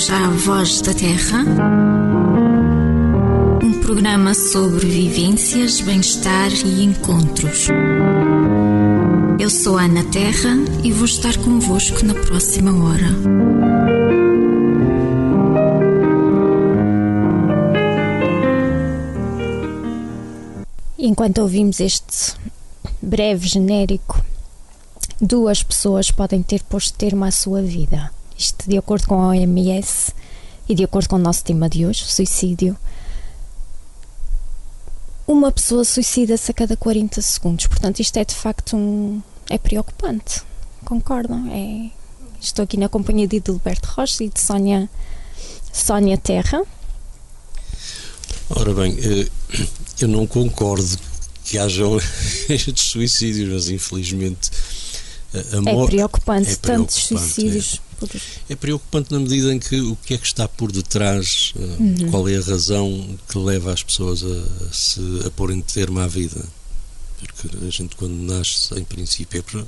bem-vindos à Voz da Terra, um programa sobre vivências, bem-estar e encontros. Eu sou a Ana Terra e vou estar convosco na próxima hora. Enquanto ouvimos este breve genérico, duas pessoas podem ter posto termo à sua vida. Isto de acordo com a OMS e de acordo com o nosso tema de hoje, o suicídio. Uma pessoa suicida-se a cada 40 segundos. Portanto, isto é de facto um. é preocupante. Concordam? É, estou aqui na companhia de Edilberto Rocha e de Sónia, Sónia Terra. Ora bem, eh, eu não concordo que hajam estes suicídios, mas infelizmente a é preocupante, é tantos suicídios. É. é. preocupante na medida em que o que é que está por detrás, eh, uhum. qual é a razão que leva as pessoas a, se a porem termo à vida. Porque a gente quando nasce, em princípio, é para,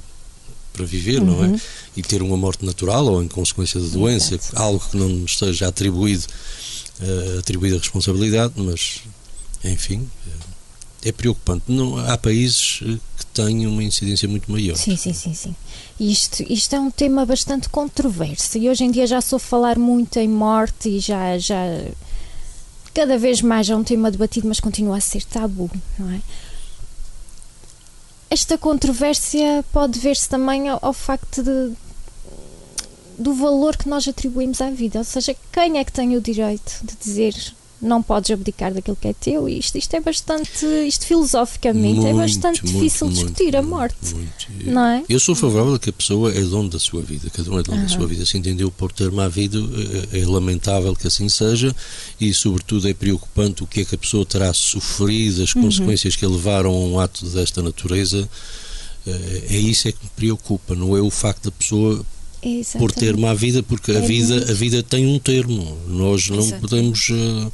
para viver, uhum. não é? Uhum. E ter uma morte natural ou em consequência da doença, Exato. algo que não nos esteja atribuído, uh, atribuída a responsabilidade, mas enfim, é preocupante. Não, há países eh, que têm uma incidência muito maior. Sim, sim, sim, sim. Isto, isto é um tema bastante controverso e hoje em dia já sou falar muito em morte e já, já cada vez mais é um tema debatido, mas continua a ser tabu, não é? Esta controvérsia pode ver-se também ao, ao facto de, do valor que nós atribuímos à vida, ou seja, quem é que tem o direito de dizer não podes abdicar daquilo que é teu. E isto, isto é bastante, isto filosoficamente é muito, é bastante muito, difícil muito, discutir a morte. Não é? Eu sou favorável a que a pessoa é dono da sua vida, cada um é dono uhum. da sua vida. Se entendeu por ter má vida, é, é lamentável que assim seja e, sobretudo, é preocupante o que é que a pessoa terá sofrido, as uhum. consequências que a levaram a um ato desta natureza. Eh, é isso é que me preocupa, não é o facto da pessoa Exatamente. por ter má vida, porque é a vida a vida tem um termo. Nós não podemos uh,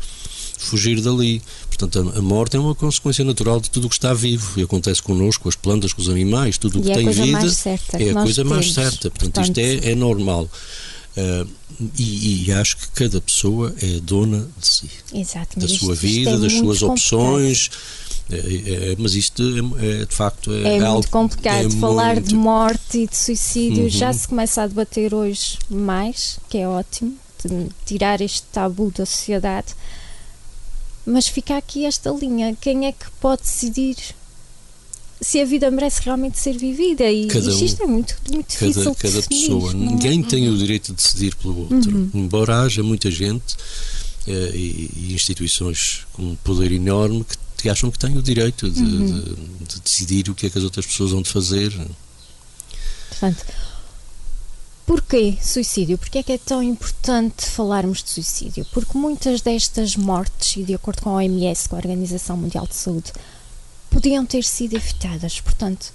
fugir dali. Portanto, a, a, morte é uma consequência natural de tudo o que está vivo e acontece connosco, com as plantas, com os animais, tudo o que é tem vida certa, é a coisa temos. mais certa. Portanto, Portanto, isto é, é normal. Uh, e, e, acho que cada pessoa é dona de si, Exato, da sua vida, é das suas opções. É, é, mas isto é, é, de facto é, é muito complicado. é falar muito... de morte e de suicídio uhum. já se começa a debater hoje mais que é ótimo tirar este tabu da sociedade. Mas fica aqui esta linha. Quem é que pode decidir se a vida merece realmente ser vivida? E cada isto é muito, muito difícil cada, cada pessoa. ninguém tem o direito de decidir pelo outro. Uhum. embora haja muita gente eh, e, e instituições com um poder enorme que que acham que têm o direito de, uhum. de, de, decidir o que é que as outras pessoas vão de fazer. Portanto, porquê suicídio? Porquê é que é tão importante falarmos de suicídio? Porque muitas destas mortes, e de acordo com a OMS, com a Organização Mundial de Saúde, podiam ter sido evitadas. Portanto,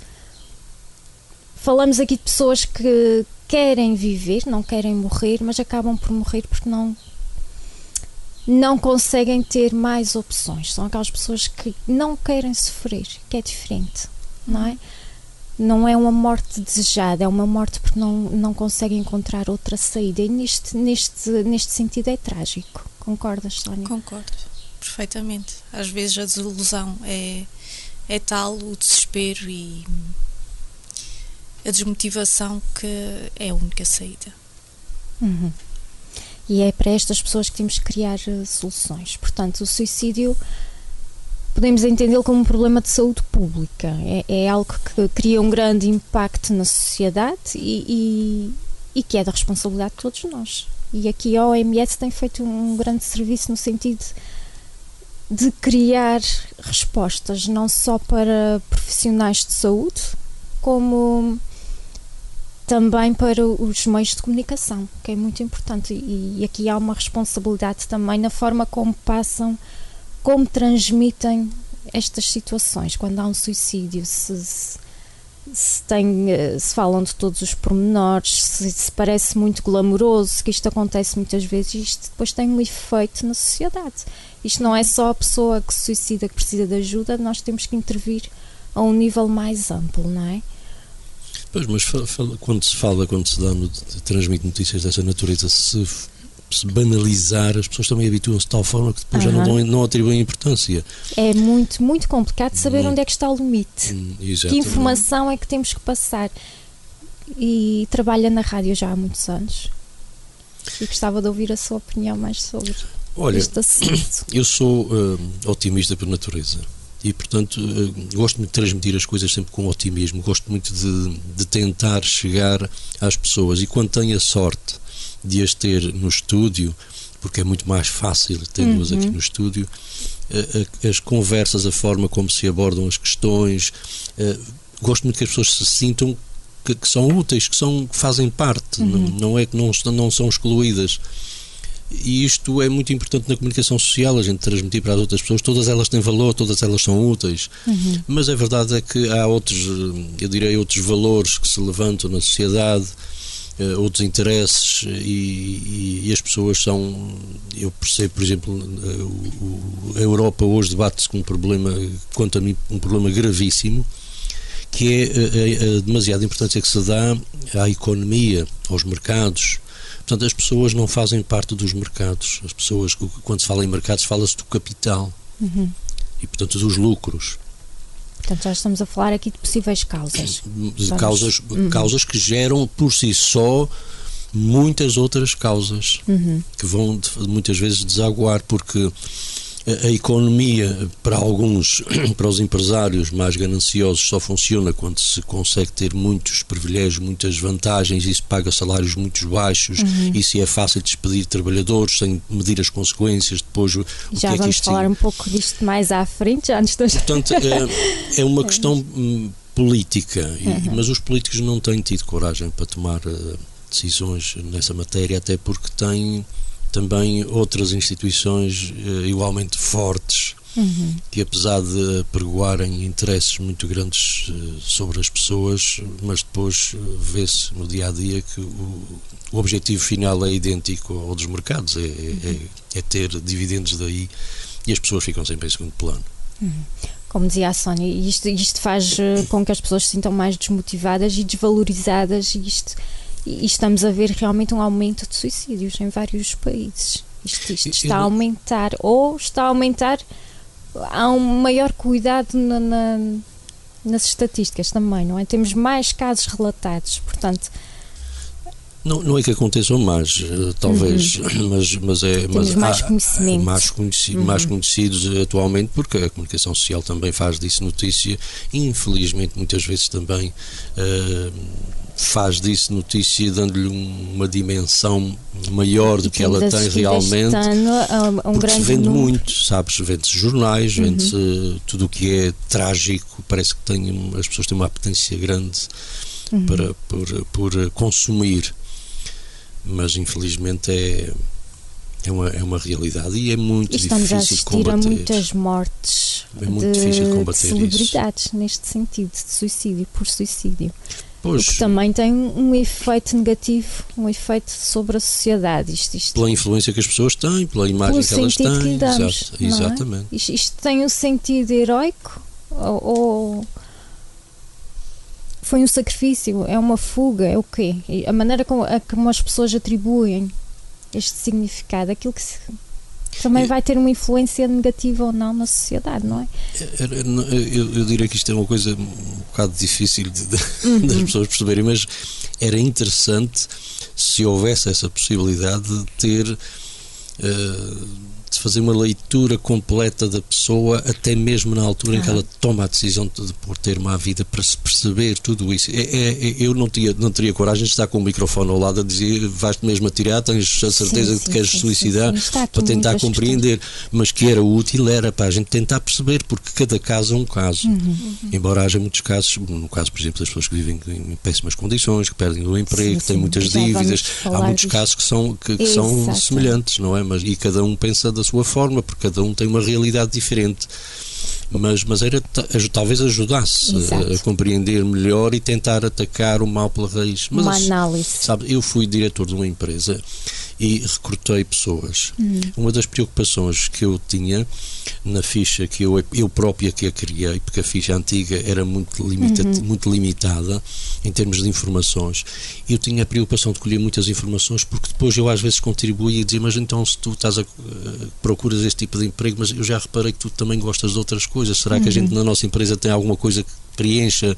falamos aqui de pessoas que querem viver, não querem morrer, mas acabam por morrer porque não não conseguem ter mais opções. São aquelas pessoas que não querem sofrer, que é diferente, não é? Não é uma morte desejada, é uma morte porque não, não conseguem encontrar outra saída. E neste, neste, neste sentido é trágico. Concordas, Sónia? Concordo, perfeitamente. Às vezes a desilusão é, é tal, o desespero e a desmotivação que é a única saída. Uhum. E é para estas pessoas que temos que criar uh, soluções. Portanto, o suicídio podemos entendê-lo como um problema de saúde pública. É, é, algo que cria um grande impacto na sociedade e, e, e, que é da responsabilidade de todos nós. E aqui a OMS tem feito um grande serviço no sentido de criar respostas não só para profissionais de saúde, como também para os meios de comunicação, que é muito importante. E, e aqui há uma responsabilidade também na forma como passam, como transmitem estas situações. Quando há um suicídio, se, se, tem, eh, se falam de todos os pormenores, se, se parece muito glamouroso, que isto acontece muitas vezes, isto depois tem um efeito na sociedade. Isto não é só a pessoa que se suicida que precisa de ajuda, nós temos que intervir a um nível mais amplo, não é? Pois, mas fala, fala, quando se fala, quando se dá, transmite notícias dessa natureza, se se banalizar, as pessoas também habituam-se de tal forma que depois uhum. já não, dão, não atribuem importância. É muito, muito complicado saber muito. onde é que está o limite. Hum, que informação é que temos que passar. E trabalha na rádio já há muitos anos. E gostava de ouvir a sua opinião mais sobre Olha, este assunto. Eu sou uh, otimista por natureza e, portanto, uh, gosto muito de transmitir as coisas sempre com otimismo, gosto muito de, de tentar chegar às pessoas e quando tenho a sorte de as ter no estúdio, porque é muito mais fácil tendo-as uhum. aqui no estúdio, uh, as conversas, a forma como se abordam as questões, gosto muito que as pessoas se sintam que, que, são úteis, que, são, que fazem parte, uhum. não, não, é que não, não são excluídas. E isto é muito importante na comunicação social, a gente transmitir para as outras pessoas, todas elas têm valor, todas elas são úteis. Uhum. Mas a verdade é que há outros, eu direi, outros valores que se levantam na sociedade, uh, outros interesses, e, e, as pessoas são. Eu percebo, por exemplo, uh, a Europa hoje debate-se com um problema, quanto a mim, um problema gravíssimo que é a, a, a demasiada importância que se dá à economia, aos mercados. Portanto, as pessoas não fazem parte dos mercados. As pessoas, quando se fala em mercados, fala-se do capital uhum. e, portanto, dos lucros. Portanto, já estamos a falar aqui de possíveis causas. De causas, uhum. causas que geram por si só muitas outras causas uhum. que vão muitas vezes desaguar, porque a economia para alguns, para os empresários mais gananciosos, só funciona quando se consegue ter muitos privilégios, muitas vantagens, e se paga salários muito baixos, uhum. e se é fácil despedir trabalhadores sem medir as consequências depois. O já que é vamos falar um pouco disto mais à frente, já antes de... Portanto, é, é uma questão hum, política, uhum. mas os políticos não têm tido coragem para tomar uh, decisões nessa matéria, até porque têm também outras instituições uh, igualmente fortes uhum. que apesar de pregoarem interesses muito grandes uh, sobre as pessoas, mas depois uh, vê-se no dia a dia que o, o, objetivo final é idêntico ao dos mercados, é, é, uhum. é, é, ter dividendos daí e as pessoas ficam sempre em segundo plano. Uhum. Como dizia a Sónia, isto, isto faz com que as pessoas se sintam mais desmotivadas e desvalorizadas, e isto e estamos a ver realmente um aumento de suicídios em vários países. Isto, isto está a aumentar, ou está a aumentar, há um maior cuidado na, na, nas estatísticas também, não é? Temos mais casos relatados, portanto. Não, não é que aconteçam mais, eh, talvez, uhum. mas, mas é. Temos mas mais conhecimento. Mais, uhum. mais conhecidos atualmente, porque a comunicação social também faz disso notícia, infelizmente muitas vezes também. Uh, faz disso notícia dando-lhe uma dimensão maior do que ela tem realmente ano, um porque se vende número. muito, sabes, vende-se jornais uhum. vende-se tudo o que é trágico parece que tem, as pessoas têm uma apetência grande uhum. para, por, por consumir mas infelizmente é é uma, é uma realidade e é muito Estamos difícil de combater. A muitas mortes é muito de, difícil combater de celebridades isso. neste sentido, de suicídio por suicídio. Pois. O que também tem um efeito negativo, um efeito sobre a sociedade. Isto, isto, pela influência que as pessoas têm, pela imagem que elas têm. Que damos, Exato, é? exatamente. É? Isto, isto, tem um sentido heroico ou, ou, foi um sacrifício? É uma fuga? É o quê? A maneira como, a, como as pessoas atribuem este significado, aquilo que se também vai ter uma influência negativa ou não na sociedade, não é? Eu, eu diria que isto é uma coisa um bocado difícil de, de, uhum. das pessoas perceberem, mas era interessante se houvesse essa possibilidade de ter. Uh, de fazer uma leitura completa da pessoa, até mesmo na altura ah. em que ela toma a decisão de, de por ter uma vida, para se perceber tudo isso. É, é, é, eu não, tinha, não teria coragem de estar com o microfone ao lado a dizer vais-te mesmo atirar, tens a certeza sim, que te queres sim, suicidar, sim, para tentar compreender. Mas que era útil era para a gente tentar perceber, porque cada caso é um caso. Uhum, uhum. Embora haja muitos casos, no caso, por exemplo, das pessoas que vivem em péssimas condições, que perdem o emprego, que têm muitas dívidas, há muitos casos que são, que, que são semelhantes, não é? Mas, e cada um pensa da sua forma, porque cada um tem uma realidade diferente. Mas, mas era talvez ajudasse a, a, compreender melhor e tentar atacar o mal pela raiz. Mas, uma análise. Sabe, eu fui diretor de uma empresa e recrutei pessoas. Uhum. Uma das preocupações que eu tinha na ficha que eu, eu própria que a criei, porque a ficha antiga era muito, limita, uhum. muito limitada em termos de informações, eu tinha a preocupação de colher muitas informações porque depois eu às vezes contribuía e dizia, mas então se tu estás a, uh, procuras este tipo de emprego, mas eu já reparei que tu também gostas de outras coisas, será que a gente uhum. na nossa empresa tem alguma coisa que preencha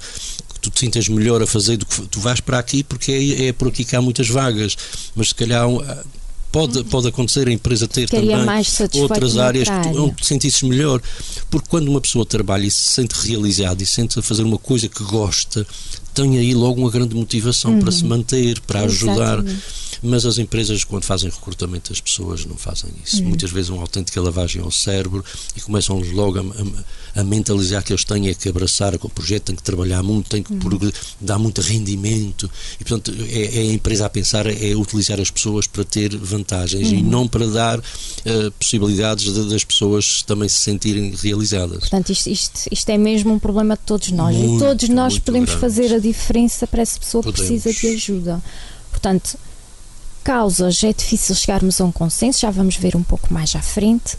tu te sintas melhor a fazer do que tu vais para aqui porque é, é por aqui que há muitas vagas, mas se calhar pode, pode acontecer a empresa ter também outras áreas que tu, onde te sentisses melhor. Porque quando uma pessoa trabalha e se sente realizada e se sente a fazer uma coisa que gosta, tem aí logo uma grande motivação uhum. para se manter, para ajudar. Exatamente mas as empresas, quando fazem recrutamento das pessoas, não fazem isso. Uhum. Muitas vezes uma autêntica lavagem ao cérebro e começam logo a, a, a, mentalizar que eles têm é que abraçar o projeto, têm que trabalhar muito, têm que uhum. dar muito rendimento e, portanto, é, é, a empresa a pensar, é utilizar as pessoas para ter vantagens uhum. e não para dar uh, possibilidades de, das pessoas também se sentirem realizadas. Portanto, isto, isto, isto é mesmo um problema de todos nós muito, e todos nós podemos grande. fazer a diferença para essa pessoa que precisa de ajuda. Portanto, causas é difícil chegarmos a um consenso, já vamos ver um pouco mais à frente,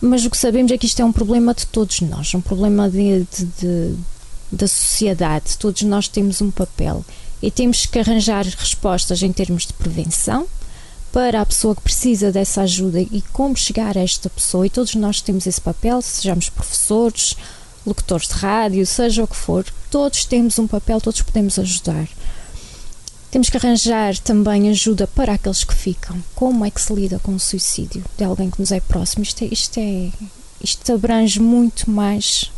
mas o que sabemos é que isto é um problema de todos nós, um problema de, de, de, da sociedade. Todos nós temos um papel e temos que arranjar respostas em termos de prevenção para a pessoa que precisa dessa ajuda e como chegar a esta pessoa. E todos nós temos esse papel, sejamos professores, locutores de rádio, seja o que for, todos temos um papel, todos podemos ajudar. Temos que arranjar também ajuda para aqueles que ficam. Como é que se lida com o suicídio de alguém que nos é próximo? Isto, é, isto, é, isto abrange muito mais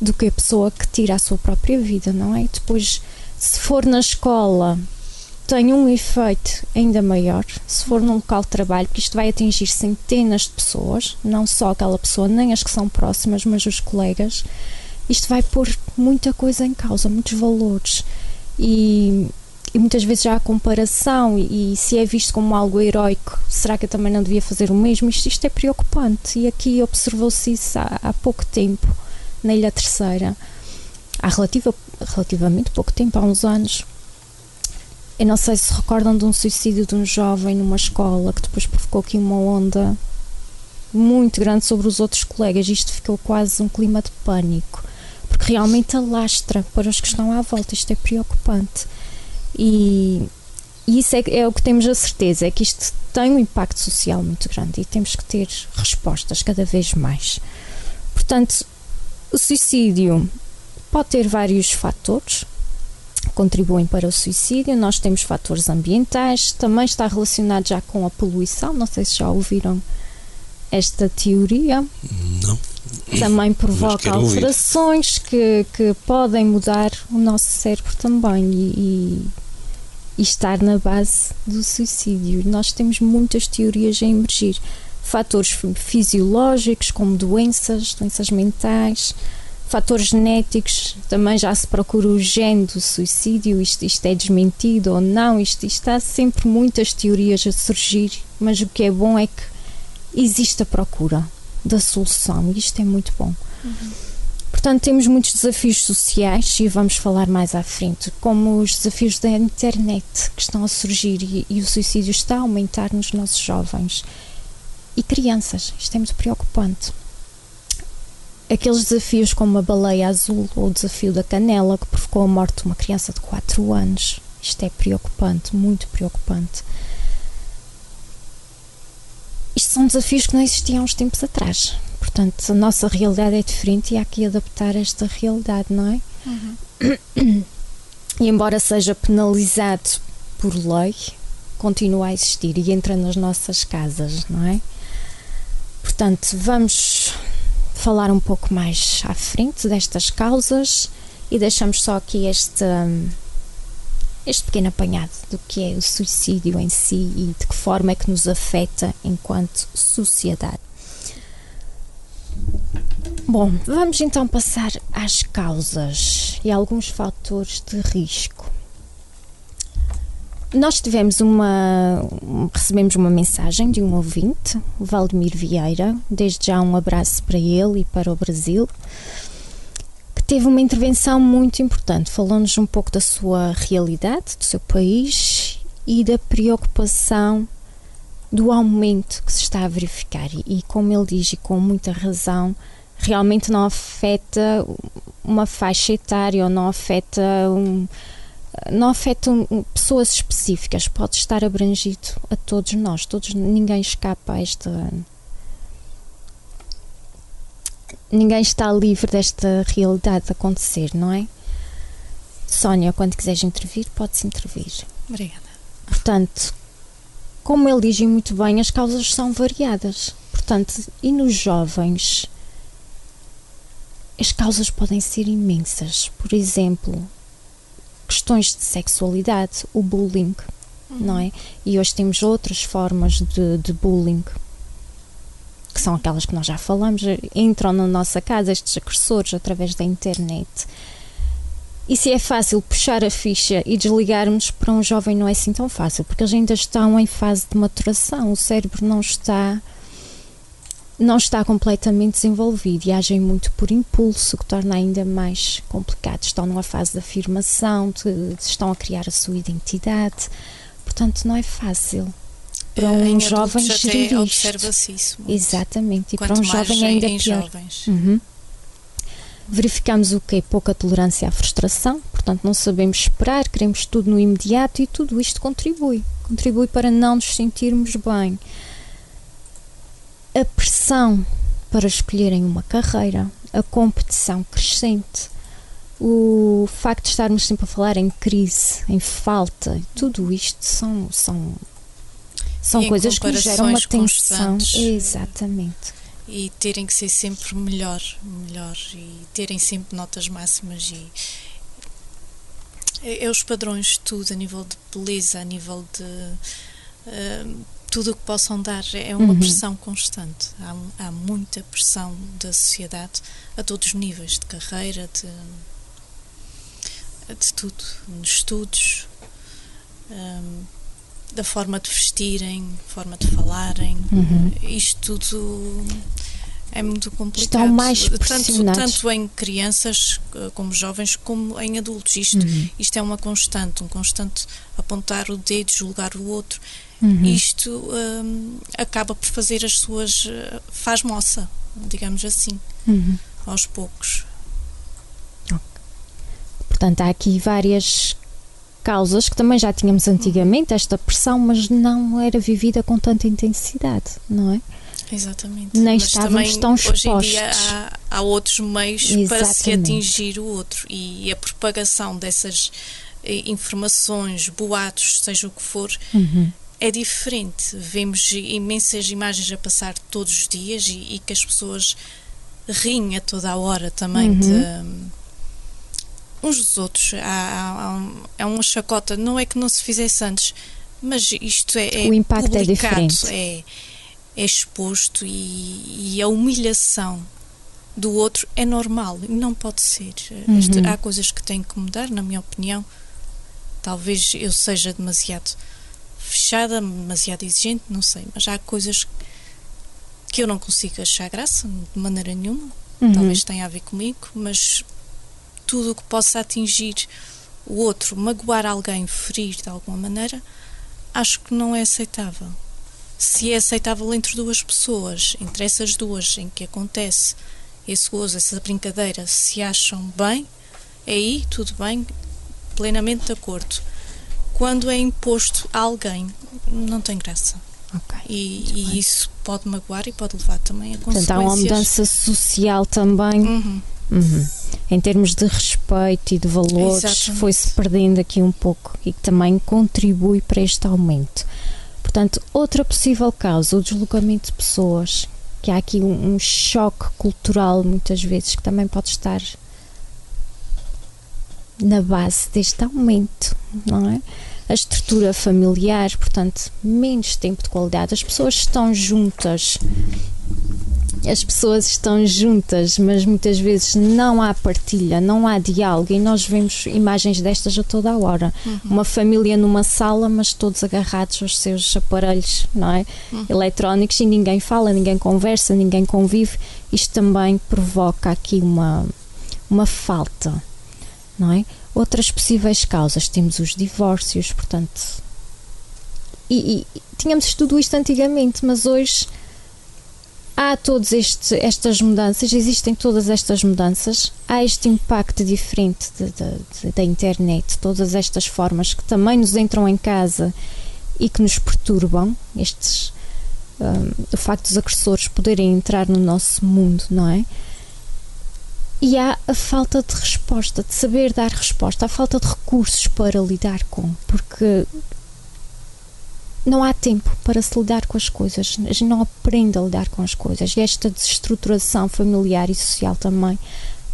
do que a pessoa que tira a sua própria vida, não é? Depois, se for na escola, tem um efeito ainda maior. Se for num local de trabalho, porque isto vai atingir centenas de pessoas, não só aquela pessoa, nem as que são próximas, mas os colegas isto vai pôr muita coisa em causa, muitos valores. E, e muitas vezes já há comparação e, e, se é visto como algo heroico, será que eu também não devia fazer o mesmo? Isto, isto é preocupante e aqui observou-se isso há, há, pouco tempo, na Ilha Terceira. Há relativa, relativamente pouco tempo, há uns anos. Eu não sei se recordam de um suicídio de um jovem numa escola que depois provocou aqui uma onda muito grande sobre os outros colegas. Isto ficou quase um clima de pânico porque realmente alastra para os que estão à volta. Isto é preocupante. E, e isso é, é, o que temos a certeza: é que isto tem um impacto social muito grande e temos que ter respostas cada vez mais. Portanto, o suicídio pode ter vários fatores que contribuem para o suicídio. Nós temos fatores ambientais, também está relacionado já com a poluição. Não sei se já ouviram esta teoria. Não também provoca alterações que, que podem mudar o nosso cérebro também e, e, estar na base do suicídio. Nós temos muitas teorias a emergir. Fatores fisiológicos, como doenças, doenças mentais, fatores genéticos, também já se procura o gene do suicídio, isto, isto é desmentido ou não, isto, isto há sempre muitas teorias a surgir, mas o que é bom é que existe a procura da solução e isto é muito bom. Uhum. Portanto, temos muitos desafios sociais e vamos falar mais à frente, como os desafios da internet que estão a surgir e, e o suicídio está a aumentar nos nossos jovens e crianças. Isto é muito preocupante. Aqueles desafios como a baleia azul ou o desafio da canela que provocou a morte de uma criança de 4 anos. Isto é preocupante, muito preocupante. Isto são desafios que não existiam há uns tempos atrás. Portanto, a nossa realidade é diferente e há que adaptar esta realidade, não é? Uhum. E embora seja penalizado por lei, continua a existir e entra nas nossas casas, não é? Portanto, vamos falar um pouco mais à frente destas causas e deixamos só aqui este. Este pequeno apanhado do que é o suicídio em si e de que forma é que nos afeta enquanto sociedade. Bom, vamos então passar às causas e alguns fatores de risco. Nós tivemos uma. recebemos uma mensagem de um ouvinte, o Valdemir Vieira. Desde já um abraço para ele e para o Brasil teve uma intervenção muito importante. Falou-nos um pouco da sua realidade, do seu país e da preocupação do aumento que se está a verificar. E, como ele diz, e com muita razão, realmente não afeta uma faixa etária ou não afeta um, não afeta pessoas específicas, pode estar abrangido a todos nós, todos, ninguém escapa a esta ninguém está livre desta realidade de acontecer, não é? Sónia, quando quiseres intervir, podes intervir. Obrigada. Portanto, como ele diz muito bem, as causas são variadas. Portanto, e nos jovens, as causas podem ser imensas. Por exemplo, questões de sexualidade, o bullying, uhum. não é? E hoje temos outras formas de, de bullying que são aquelas que nós já falamos, entram na nossa casa estes agressores através da internet. E se é fácil puxar a ficha e desligarmos, para um jovem não é assim tão fácil, porque eles ainda estão em fase de maturação, o cérebro não está não está completamente desenvolvido e agem muito por impulso, o que torna ainda mais complicado. Estão numa fase de afirmação, de, de, estão a criar a sua identidade, portanto não é fácil para um em jovem gerir isto. observa-se isso. Muito. Exatamente, e Quanto para um jovem ainda em pior. Uhum. Verificamos o que é pouca tolerância à frustração, portanto não sabemos esperar, queremos tudo no imediato e tudo isto contribui, contribui para não nos sentirmos bem. A pressão para escolherem uma carreira, a competição crescente, o facto de estarmos sempre a falar em crise, em falta, tudo isto são, são são e coisas que geram uma tensão. Exatamente. E terem que ser sempre melhor, melhor e terem sempre notas máximas e é, é os padrões de tudo, a nível de beleza, a nível de uh, tudo o que possam dar, é uma uhum. pressão constante. Há, há, muita pressão da sociedade a todos os níveis, de carreira, de, de tudo, nos estudos. Um, da forma de vestirem, forma de falarem, uhum. isto tudo é muito complicado. Estão mais tanto, tanto em crianças eh, como jovens, como em adultos. Isto, uhum. isto é uma constante, um constante apontar o dedo, julgar o outro. Uhum. Isto um, acaba por fazer as suas. Eh, faz moça, digamos assim, uhum. aos poucos. Portanto, há aqui várias causas que também já tínhamos antigamente, esta pressão, mas não era vivida com tanta intensidade, não é? Exatamente. Nem mas estávamos tão expostos. Hoje em dia há, há outros meios Exatamente. para se atingir o outro e a propagação dessas eh, informações, boatos, seja o que for, uhum. é diferente. Vemos imensas imagens a passar todos os dias e, e que as pessoas riem a toda a hora também uhum. de uns dos outros. Há, há, há, é uma chacota, não é que não se fizesse antes, mas isto é, é o impacto é diferente. É, é exposto e, e, a humilhação do outro é normal e não pode ser. Uhum. Este, há coisas que têm que mudar, na minha opinião. Talvez eu seja demasiado fechada, demasiado exigente, não sei, mas há coisas que eu não consigo achar graça de maneira nenhuma. Uhum. Talvez tenha a ver comigo, mas tudo o que possa atingir o outro, magoar alguém, ferir de alguma maneira, acho que não é aceitável. Se é aceitável entre duas pessoas, entre essas duas em que acontece esse gozo, essa brincadeira, se acham bem, aí tudo bem, plenamente de acordo. Quando é imposto a alguém, não tem graça. Okay, e, e isso pode magoar e pode levar também a consequências. Portanto, há uma mudança social também. Uhum. Uhum. Em termos de respeito e de valores, foi-se perdendo aqui um pouco e que também contribui para este aumento. Portanto, outra possível causa, o deslocamento de pessoas, que há aqui um, um choque cultural, muitas vezes, que também pode estar na base deste aumento, não é? A estrutura familiar, portanto, menos tempo de qualidade. As pessoas estão juntas as pessoas estão juntas, mas muitas vezes não há partilha, não há diálogo e nós vemos imagens destas a toda a hora. Uhum. Uma família numa sala, mas todos agarrados aos seus aparelhos, não é? Uhum. Eletrónicos e ninguém fala, ninguém conversa, ninguém convive. Isto também provoca aqui uma, uma falta, não é? Outras possíveis causas, temos os divórcios, portanto, e, e tínhamos tudo isto antigamente, mas hoje há todas estas mudanças, existem todas estas mudanças, há este impacto diferente da internet, todas estas formas que também nos entram em casa e que nos perturbam, estes um, dos agressores poderem entrar no nosso mundo, não é? E há a falta de resposta, de saber dar resposta, a falta de recursos para lidar com, porque não há tempo para se lidar com as coisas, a gente não aprende a lidar com as coisas e esta desestruturação familiar e social também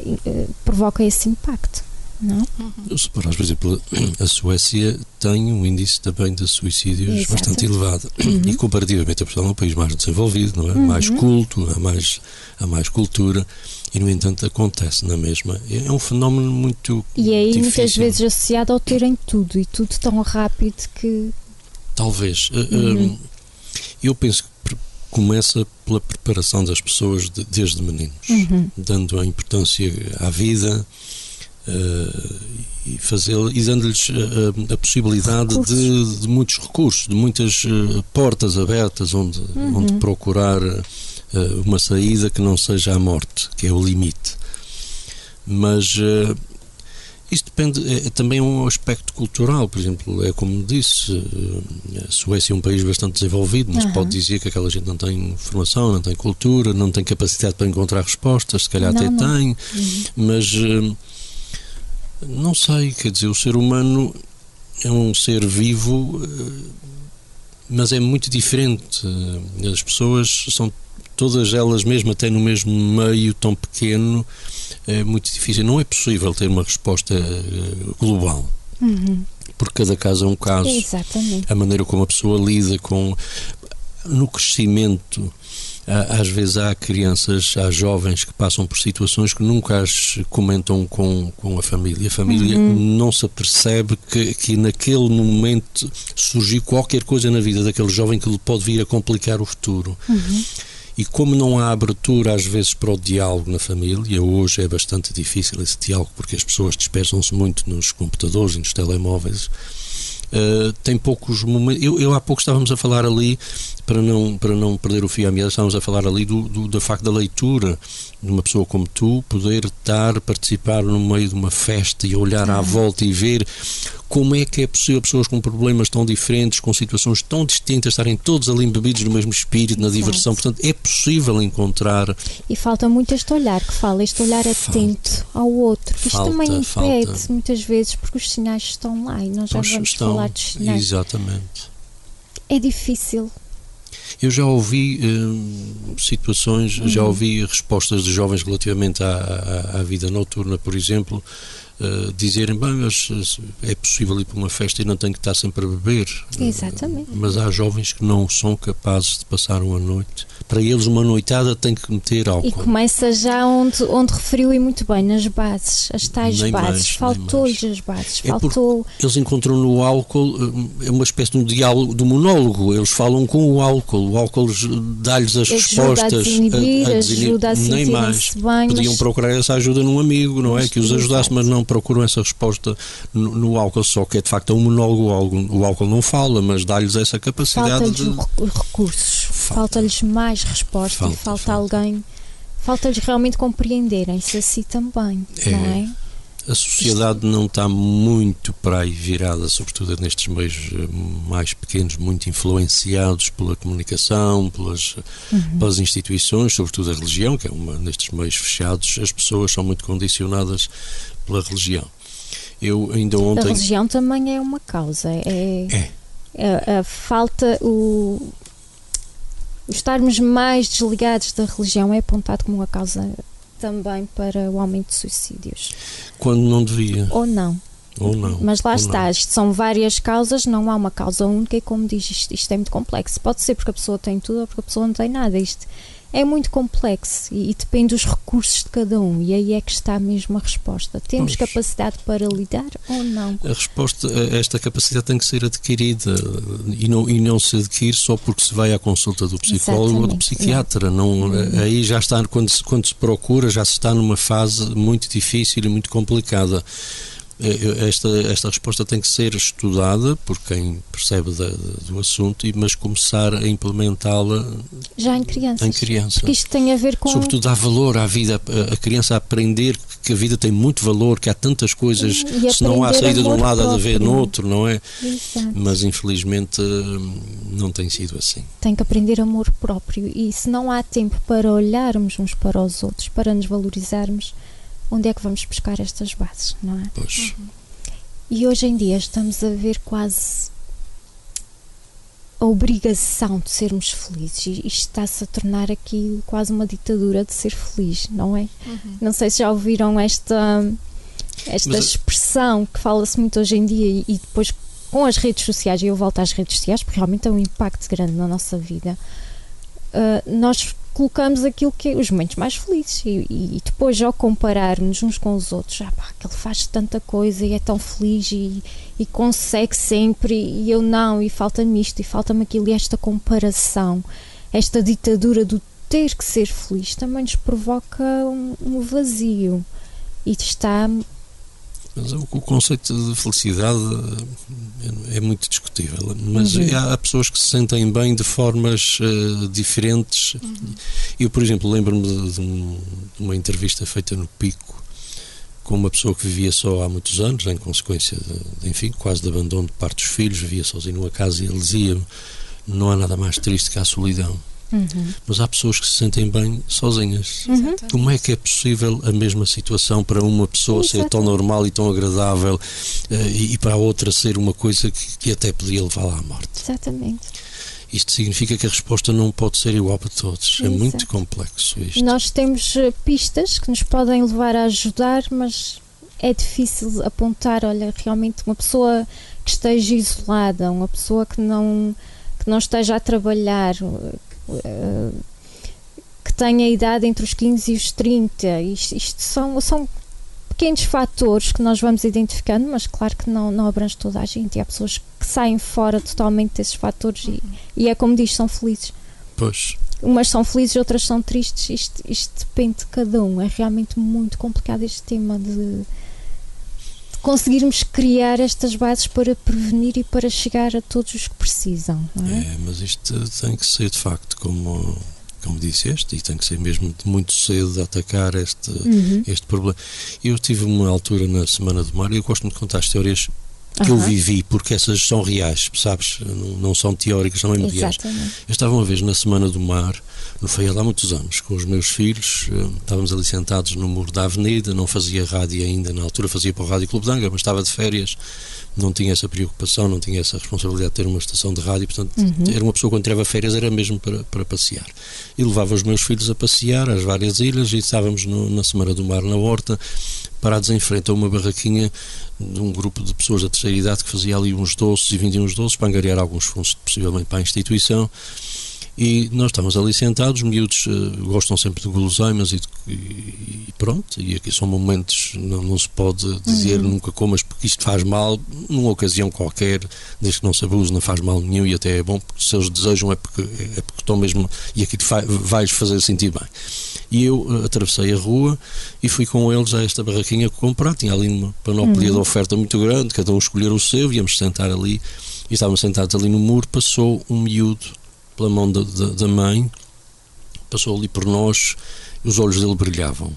eh, provoca esse impacto. Não? Uhum. Se por exemplo, a Suécia tem um índice também de suicídios Exato. bastante elevado uhum. e comparativamente a Portugal é um país mais desenvolvido, não é? Uhum. mais culto, há mais, há mais cultura e no entanto acontece na mesma. É um fenómeno muito E aí difícil. muitas vezes associado ao terem tudo e tudo tão rápido que Talvez. Uhum. Eu penso que começa pela preparação das pessoas de, desde meninos, uhum. dando a importância à vida uh, e e dando-lhes a, a, possibilidade de, de, muitos recursos, de muitas uh, portas abertas onde, uhum. onde procurar uh, uma saída que não seja a morte, que é o limite. Mas isso depende, é, é também um aspecto cultural, por exemplo, é como disse, eh, a Suécia é um país bastante desenvolvido, mas uhum. pode dizer que aquela gente não tem formação, não tem cultura, não tem capacidade para encontrar respostas, se calhar não, até não. tem, uhum. mas eh, não sei, quer dizer, o ser humano é um ser vivo, eh, mas é muito diferente. As pessoas são todas elas, mesmo até no mesmo meio tão pequeno, é muito difícil. Não é possível ter uma resposta eh, global. Uhum. Porque cada caso é um caso. Exatamente. A maneira como a pessoa lida com. No crescimento, às vezes há crianças, há jovens que passam por situações que nunca as comentam com, com a família. A família uhum. não se apercebe que, que naquele momento surgiu qualquer coisa na vida daquele jovem que lhe pode vir a complicar o futuro. Uhum. E como não há abertura às vezes para o diálogo na família, hoje é bastante difícil esse diálogo porque as pessoas dispersam-se muito nos computadores e nos telemóveis. Uh, tem poucos momentos. Eu, eu, há pouco estávamos a falar ali, para não, para não perder o fio à meada, estávamos a falar ali do, do, do facto da leitura de uma pessoa como tu poder estar, participar no meio de uma festa e olhar à volta e ver como é que é possível pessoas com problemas tão diferentes, com situações tão distintas, estarem todos ali embebidos no mesmo espírito, na diversão. Portanto, é possível encontrar. E falta muito este olhar que fala, este olhar atento ao outro. Isto falta, também impede falta. muitas vezes, porque os sinais estão lá e nós já vamos estão, falar dos sinais. Exatamente. É difícil. Eu já ouvi hum, situações, uhum. já ouvi respostas de jovens relativamente à, à, à vida noturna, por exemplo, uh, dizerem, bem, mas é possível ir para uma festa e não tem que estar sempre a beber. Exatamente. Uh, mas há jovens que não são capazes de passar uma noite. Para eles, uma noitada tem que meter álcool. E começa já onde, onde referiu e muito bem, nas bases, as tais nem bases. Faltou-lhes as bases. É faltou... Eles encontram no álcool é uma espécie de um diálogo, de um monólogo. Eles falam com o álcool. O álcool dá-lhes as ajuda respostas. A desinibir, a, a desinibir, ajuda a nem mais. Bem, Podiam mas... procurar essa ajuda num amigo, não é? Que os ajudasse, mas não procuram essa resposta no, no, álcool, só que é de facto um monólogo. O álcool, o álcool não fala, mas dá-lhes essa capacidade falta de. recursos, falta-lhes falta mais resposta falta, e falta, falta. alguém. Falta-lhes realmente compreenderem-se assim também, é. não é? A sociedade não está muito para aí virada, sobretudo nestes meios eh, mais pequenos, muito influenciados pela comunicação, pelas, uhum. pelas instituições, sobretudo a religião, que é uma nestes meios fechados, as pessoas são muito condicionadas pela religião. Eu ainda ontem. A religião também é uma causa. É, é. A, a falta, o, estarmos mais desligados da religião é apontado como uma causa também para o aumento de suicídios. Quando não devia. Ou não. Ou não. Mas lá está, não. são várias causas, não há uma causa única e como diz, isto, isto, é muito complexo. Pode ser porque a pessoa tem tudo ou porque a pessoa não tem nada. Isto é muito complexo e, e, depende dos recursos de cada um. E aí é que está mesmo a resposta. Temos pois. capacidade para lidar ou não? A resposta, esta capacidade tem que ser adquirida e não, e não se adquire só porque se vai à consulta do psicólogo Exatamente. ou do psiquiatra. Não, uhum. Aí já está, quando se, quando se procura, já se está numa fase muito difícil e muito complicada. É, esta, esta resposta tem que ser estudada por quem percebe da, do assunto, mas começar a implementá-la já em crianças. Em criança. Porque isto tem a ver com. Sobretudo dar valor à vida, a criança a aprender que a vida tem muito valor, que há tantas coisas, se não há saída de um lado, há de haver no outro, não é? Exato. Mas infelizmente não tem sido assim. Tem que aprender amor próprio e se não há tempo para olharmos uns para os outros, para nos valorizarmos, onde é que vamos buscar estas bases, não é? Pois. Uhum. E hoje em dia estamos a ver quase a obrigação de sermos felizes. E isto está-se a tornar aqui quase uma ditadura de ser feliz, não é? Uhum. Não sei se já ouviram esta, esta Mas, expressão que fala-se muito hoje em dia e, e depois com as redes sociais, e eu volto às redes sociais porque realmente é um impacto grande na nossa vida. Uh, nós colocamos aquilo que é os momentos mais felizes. E, e depois ao compararmos uns com os outros, ah pá, ele faz tanta coisa e é tão feliz e, e consegue sempre e eu não, e falta-me isto e falta-me aquilo e esta comparação, esta ditadura do ter que ser feliz também nos provoca um, um vazio. E está mas o, conceito de felicidade é, é muito discutível. Mas uhum. há, pessoas que se sentem bem de formas uh, diferentes. Uhum. Eu, por exemplo, lembro-me de, de, uma entrevista feita no Pico com uma pessoa que vivia só há muitos anos, em consequência, de, enfim, quase de abandono de parte dos filhos, vivia sozinho numa casa e ele dizia não há nada mais triste que a solidão. Uhum. Mas há pessoas que se sentem bem sozinhas. Uhum. Como é que é possível a mesma situação para uma pessoa Exatamente. ser tão normal e tão agradável uh, e, e, para a outra ser uma coisa que, que até podia levá-la à morte? Exatamente. Isto significa que a resposta não pode ser igual para todos. Exato. É muito complexo isto. Nós temos eh, pistas que nos podem levar a ajudar, mas é difícil apontar, olha, realmente uma pessoa que esteja isolada, uma pessoa que não que não esteja a trabalhar, que tenha idade entre os 15 e os 30. Isto, isto, são, são pequenos fatores que nós vamos identificando, mas claro que não, não abrange toda a gente. E há pessoas que saem fora totalmente desses fatores e, e é como diz, são felizes. Pois. Umas são felizes, outras são tristes. Isto, isto depende de cada um. É realmente muito complicado este tema de conseguirmos criar estas bases para prevenir e para chegar a todos os que precisam. É? é? mas isto tem que ser de facto como como disseste, e tem que ser mesmo muito cedo de atacar este, uhum. este problema. Eu tive uma altura na Semana do Mar e eu gosto muito de contar histórias que uhum. eu vivi, porque essas são reais, sabes? Não, não são teóricas, são mesmo reais. Eu estava uma vez na Semana do Mar, no Feial há muitos anos, com os meus filhos, eh, estávamos ali sentados no muro da avenida, não fazia rádio ainda, na altura fazia para o Rádio Clube de Anga, mas estava de férias, não tinha essa preocupação, não tinha essa responsabilidade de ter uma estação de rádio, portanto, uhum. era uma pessoa quando tirava férias, era mesmo para, para passear. E levava os meus filhos a passear às várias ilhas e estávamos no, na Semana do Mar, na Horta, parados em frente a uma barraquinha de um grupo de pessoas da terceira idade que fazia ali uns doces e vendia uns doces para angariar alguns fundos, possivelmente para a instituição. E nós estamos ali sentados, miúdos uh, gostam sempre de guloseimas e, e, e, pronto, e aqui são momentos, não, não se pode dizer uhum. nunca comas porque isto faz mal, numa ocasião qualquer, desde que não se abuse, não faz mal nenhum e até é bom, porque se eles desejam é porque, é porque estão mesmo, e aqui vais fazer sentir bem. E eu uh, atravessei a rua e fui com eles a esta barraquinha comprar, tinha ali uma panóplia uhum. de oferta muito grande, cada um escolher o seu, íamos sentar ali, e estávamos sentados ali no muro, passou um miúdo pela mão da, da, da mãe, passou ali por nós e os olhos dele brilhavam.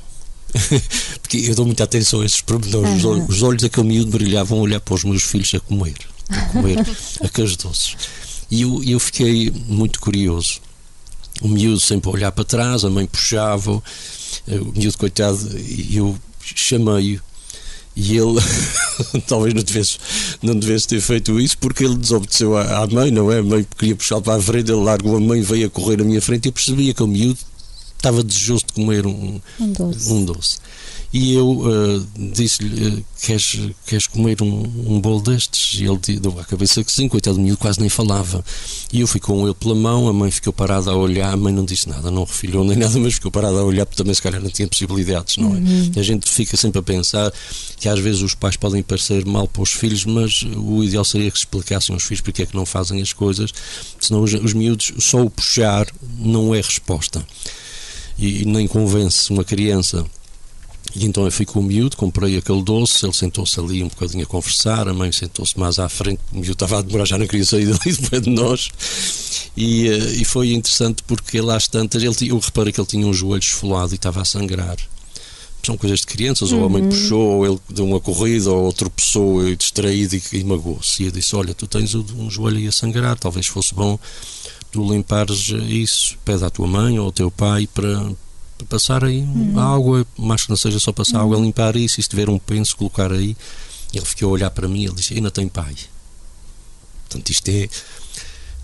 Porque eu dou muita atenção a esses pormenores. Uhum. Os olhos daquele miúdo brilhavam a olhar para os meus filhos a comer, a comer aqueles doces. E eu, eu fiquei muito curioso. O miúdo sempre a olhar para trás, a mãe puxava, o miúdo coitado, e eu chamei-o e ele talvez não devesse, não devesse ter feito isso porque ele desobedeceu à, à mãe, não é? A mãe queria puxá-lo para a frente, ele largou a mãe, veio a correr à minha frente e eu percebia que o miúdo estava desejoso de comer um, um doce. Um doce. E eu uh, disse-lhe: uh, queres, queres comer um, um bolo destes? E ele deu à cabeça que sim, coitado do miúdo, quase nem falava. E eu fui com ele pela mão, a mãe ficou parada a olhar, a mãe não disse nada, não refilhou nem nada, mas ficou parada a olhar, porque também se calhar não tinha possibilidades, não é? Uhum. A gente fica sempre a pensar que às vezes os pais podem parecer mal para os filhos, mas o ideal seria que explicassem aos filhos porque é que não fazem as coisas, senão os, os miúdos, só o puxar não é resposta. E, e nem convence uma criança E então eu fui com o miúdo, comprei aquele doce, ele sentou-se ali um bocadinho a conversar, a mãe sentou-se mais à frente, o miúdo estava a demorar, já não queria sair dali de pé de nós. E, uh, e foi interessante porque lá às tantas, ele, eu reparei que ele tinha um joelho esfolado e estava a sangrar. São coisas de crianças, ou a mãe uhum. puxou, ou ele deu uma corrida, ou tropeçou e distraído e, e magoou-se. E eu disse: Olha, tu tens um joelho aí a sangrar, talvez fosse bom tu limpares isso, pede à tua mãe ou ao teu pai para passar aí uhum. água, que não seja só passar uhum. água, limpar isso, e se tiver um penso, colocar aí. Ele ficou a olhar para mim e ele disse: Ainda tem pai. Portanto, isto é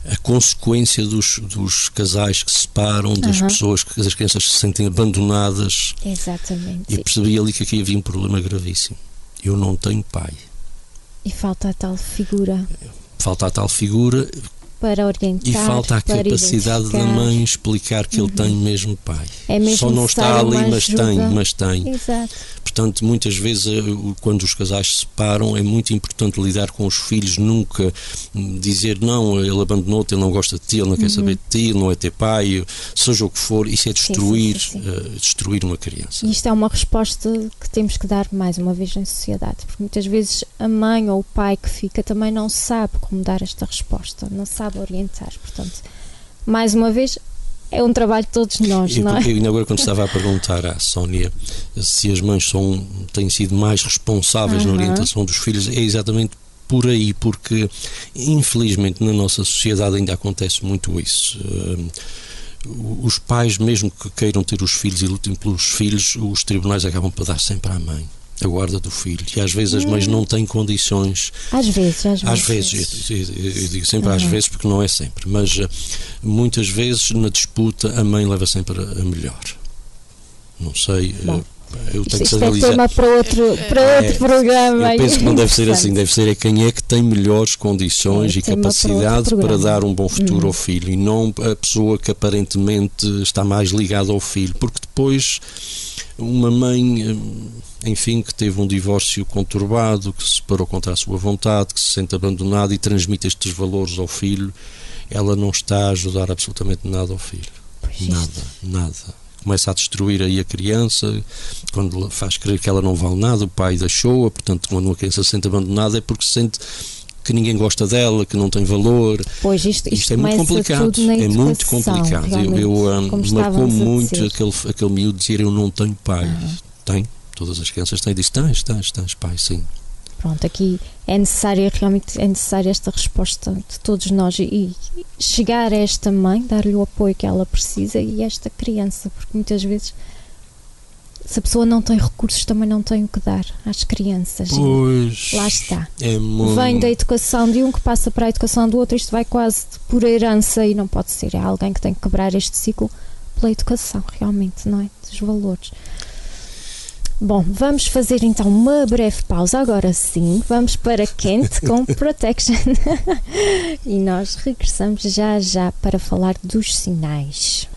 a consequência dos, dos casais que se separam, das uhum. pessoas que as crianças se sentem abandonadas. Exatamente. E percebi ali que aqui havia um problema gravíssimo. Eu não tenho pai. E falta a tal figura. Falta a tal figura para orientar. E falta a capacidade da mãe explicar que uhum. ele tem mesmo pai. É mesmo Só não está ali, mas ajuda. tem, mas tem. Exato. Portanto, muitas vezes, eh, quando os casais se separam, é muito importante lidar com os filhos, nunca dizer não, ele abandonou-te, ele não gosta de ti, ele não quer uhum. saber de ti, ele não é teu pai, seja o que for, isso é destruir, sim, sim, sim, uh, destruir uma criança. E isto é uma resposta que temos que dar mais uma vez em sociedade, porque muitas vezes a mãe ou o pai que fica também não sabe como dar esta resposta, não sabe orientar. Portanto, mais uma vez, é um trabalho de todos nós, eu, não é? Eu, agora, quando estava a perguntar à Sónia se as mães são, têm sido mais responsáveis uhum. na orientação dos filhos, é exatamente por aí, porque infelizmente na nossa sociedade ainda acontece muito isso. Uh, os pais, mesmo que queiram ter os filhos e lutem pelos filhos, os tribunais acabam por dar sempre à mãe a guarda do filho. E às vezes as mães não têm condições. Às vezes, às, às vezes. vezes eu, eu, eu, digo sempre uhum. às vezes porque não é sempre. Mas uh, muitas vezes na disputa a mãe leva sempre a, melhor. Não sei. Uh, eu tenho Isto que analisar. É tema para outro, para é, outro programa. Eu penso que não deve ser assim, deve ser é quem é que tem melhores condições é, e capacidade para, para, dar um bom futuro hum. ao filho e não a pessoa que aparentemente está mais ligada ao filho, porque depois uma mãe, eh, enfim, que teve um divórcio conturbado, que se separou contra a sua vontade, que se sente abandonada e transmite estes valores ao filho, ela não está a ajudar absolutamente nada ao filho. Nada, nada. Começa a destruir aí a criança, quando faz crer que ela não vale nada, o pai deixou-a, portanto, quando uma criança se sente abandonada é porque se sente que ninguém gosta dela, que não tem valor. Pois isto, isto, é muito complicado. é muito complicado. Eu, eu um, marcou muito aquele, aquele miúdo dizer eu não tenho pai. Uhum. Tem, todas as crianças têm, diz tens, tens, tens pai, sim. Pronto, aqui é necessária, realmente é necessária esta resposta de todos nós e chegar a esta mãe, dar-lhe o apoio que ela precisa e esta criança, porque muitas vezes se a pessoa não tem recursos, também não tem o que dar às crianças. Pois. Lá está. É muito... Vem da educação de um que passa para a educação do outro, isto vai quase por herança e não pode ser. É alguém que tem que quebrar este ciclo pela educação, realmente, não é? Dos valores. Bom, vamos fazer então uma breve pausa. Agora sim, vamos para Kent com Protection. e nós regressamos já já para falar dos sinais.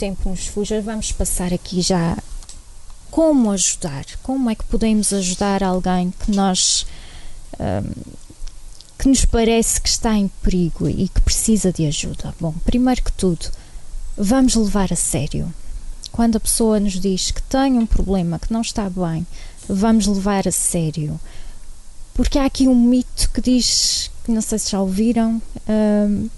Tempo nos fuja, vamos passar aqui já como ajudar, como é que podemos ajudar alguém que nós um, que nos parece que está em perigo e que precisa de ajuda. Bom, primeiro que tudo, vamos levar a sério. Quando a pessoa nos diz que tem um problema, que não está bem, vamos levar a sério. Porque há aqui um mito que diz, que não sei se já ouviram, um,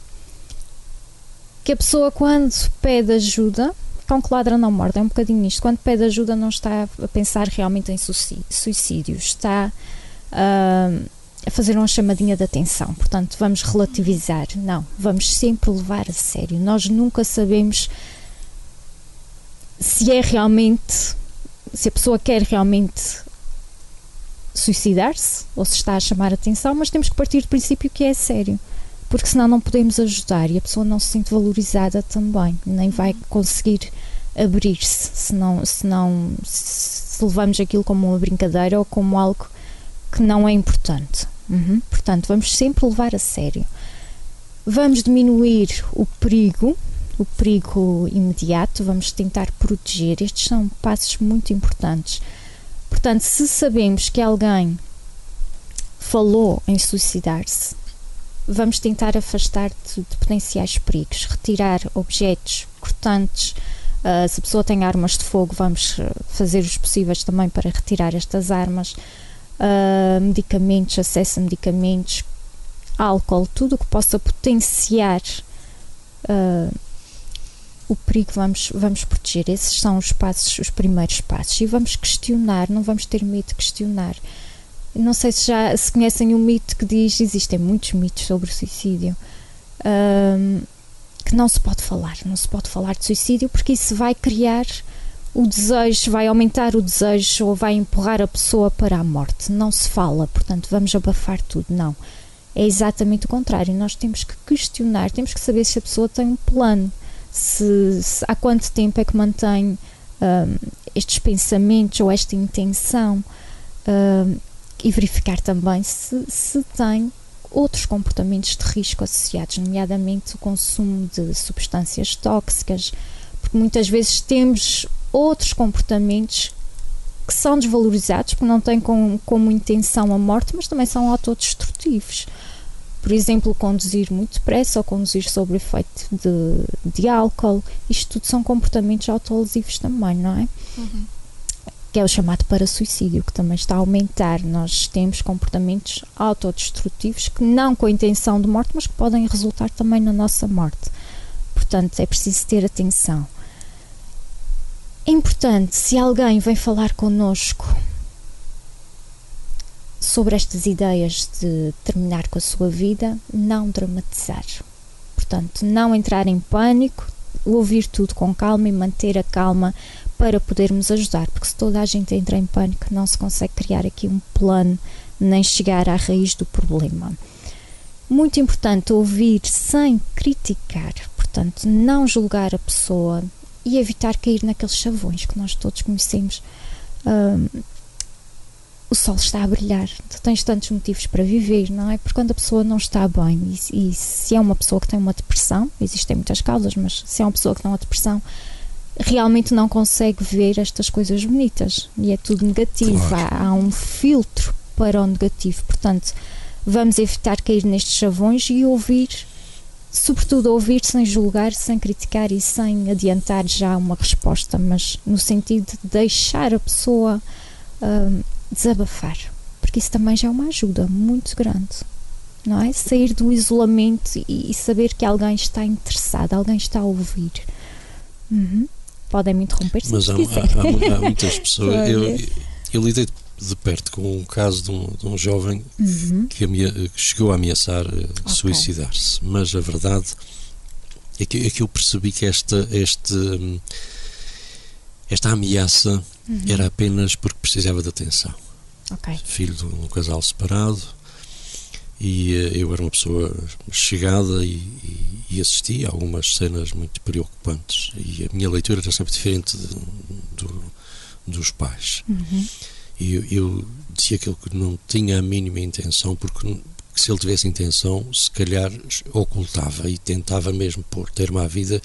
que a pessoa quando pede ajuda, cão que ladra não morde, é um bocadinho isto, quando pede ajuda não está a pensar realmente em suicídio, está uh, a fazer uma chamadinha de atenção, portanto vamos relativizar, não, vamos sempre levar a sério, nós nunca sabemos se é realmente, se a pessoa quer realmente suicidar-se ou se está a chamar atenção, mas temos que partir do princípio que é sério porque senão não podemos ajudar e a pessoa não se sente valorizada também, nem vai conseguir abrir-se se não, se não se levamos aquilo como uma brincadeira ou como algo que não é importante. Uhum. Portanto, vamos sempre levar a sério. Vamos diminuir o perigo, o perigo imediato, vamos tentar proteger. Estes são passos muito importantes. Portanto, se sabemos que alguém falou em suicidar-se, vamos tentar afastar-te de potenciais perigos, retirar objetos cortantes. Uh, se a pessoa tem armas de fogo, vamos ah, fazer os possíveis também para retirar estas armas. Uh, medicamentos, acesso a medicamentos, álcool, tudo o que possa potenciar uh, o perigo, vamos, vamos proteger. Esses são os passos, os primeiros passos. E vamos questionar, não vamos ter medo de questionar. Não sei se já se conhecem um mito que diz, existem muitos mitos sobre o suicídio, um, que não se pode falar, não se pode falar de suicídio porque isso vai criar o desejo, vai aumentar o desejo ou vai empurrar a pessoa para a morte. Não se fala, portanto, vamos abafar tudo. Não. É exatamente o contrário. Nós temos que questionar, temos que saber se a pessoa tem um plano, se, se há quanto tempo é que mantém um, estes pensamentos ou esta intenção. Um, e verificar também se, se tem outros comportamentos de risco associados, nomeadamente o consumo de substâncias tóxicas, porque muitas vezes temos outros comportamentos que são desvalorizados, porque não têm como, como intenção a morte, mas também são autodestrutivos. Por exemplo, conduzir muito depressa ou conduzir sob efeito de, de álcool. Isto tudo são comportamentos autolesivos também, não é? Uhum. Que é o chamado para suicídio, que também está a aumentar. Nós temos comportamentos autodestrutivos que não com a intenção de morte, mas que podem resultar também na nossa morte. Portanto, é preciso ter atenção. É importante, se alguém vem falar connosco sobre estas ideias de terminar com a sua vida, não dramatizar. Portanto, não entrar em pânico, ouvir tudo com calma e manter a calma para podermos ajudar, porque se toda a gente entra em pânico, não se consegue criar aqui um plano nem chegar à raiz do problema. Muito importante ouvir sem criticar, portanto, não julgar a pessoa e evitar cair naqueles chavões que nós todos conhecemos. O sol está a brilhar, tu tens tantos motivos para viver, não é? Porque quando a pessoa não está bem, e, e, se é uma pessoa que tem uma depressão, existem muitas causas, mas se é uma pessoa que tem uma depressão, realmente não consegue ver estas coisas bonitas e é tudo negativo, claro. há, há um filtro para o negativo, portanto, vamos evitar cair nestes chavões e ouvir sobretudo ouvir sem julgar, sem criticar e sem adiantar já uma resposta, mas no sentido de deixar a pessoa uh, desabafar, porque isso também já é uma ajuda muito grande, não é? Sair do isolamento e, e saber que alguém está interessado, alguém está a ouvir. Uhum. Podem me interromper se Mas há, há, há, muitas pessoas. eu, eu lidei de perto com um caso de um, de um jovem uhum. que, que, chegou a ameaçar uh, okay. suicidar-se. Mas a verdade é que, é que eu percebi que esta, este, hum, esta ameaça uhum. era apenas porque precisava de atenção. Okay. Filho de um casal separado e uh, eu era uma pessoa chegada e, e, e assisti a algumas cenas muito preocupantes e a minha leitura era sempre diferente de, do, dos pais. Uhum. E eu, eu dizia aquilo que não tinha a mínima intenção, porque se ele tivesse intenção, se calhar ocultava e tentava mesmo pôr termo à vida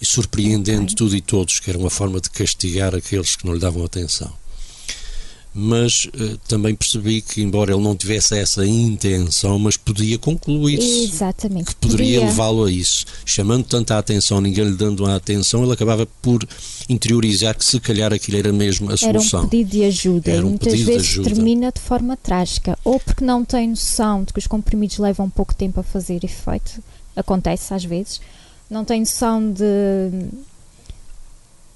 e surpreendendo okay. tudo e todos, que era uma forma de castigar aqueles que não lhe davam atenção mas uh, também percebi que, embora ele não tivesse essa intenção, mas podia concluir Exatamente. que poderia podia. levá-lo a isso. Chamando tanta atenção, ninguém lhe dando a atenção, ele acabava por interiorizar que se calhar aquilo era mesmo a solução. Era um pedido de ajuda. Era um Muitas pedido vezes de ajuda. termina de forma trágica, ou porque não tem noção de que os comprimidos levam pouco tempo a fazer efeito, acontece às vezes, não tem noção de.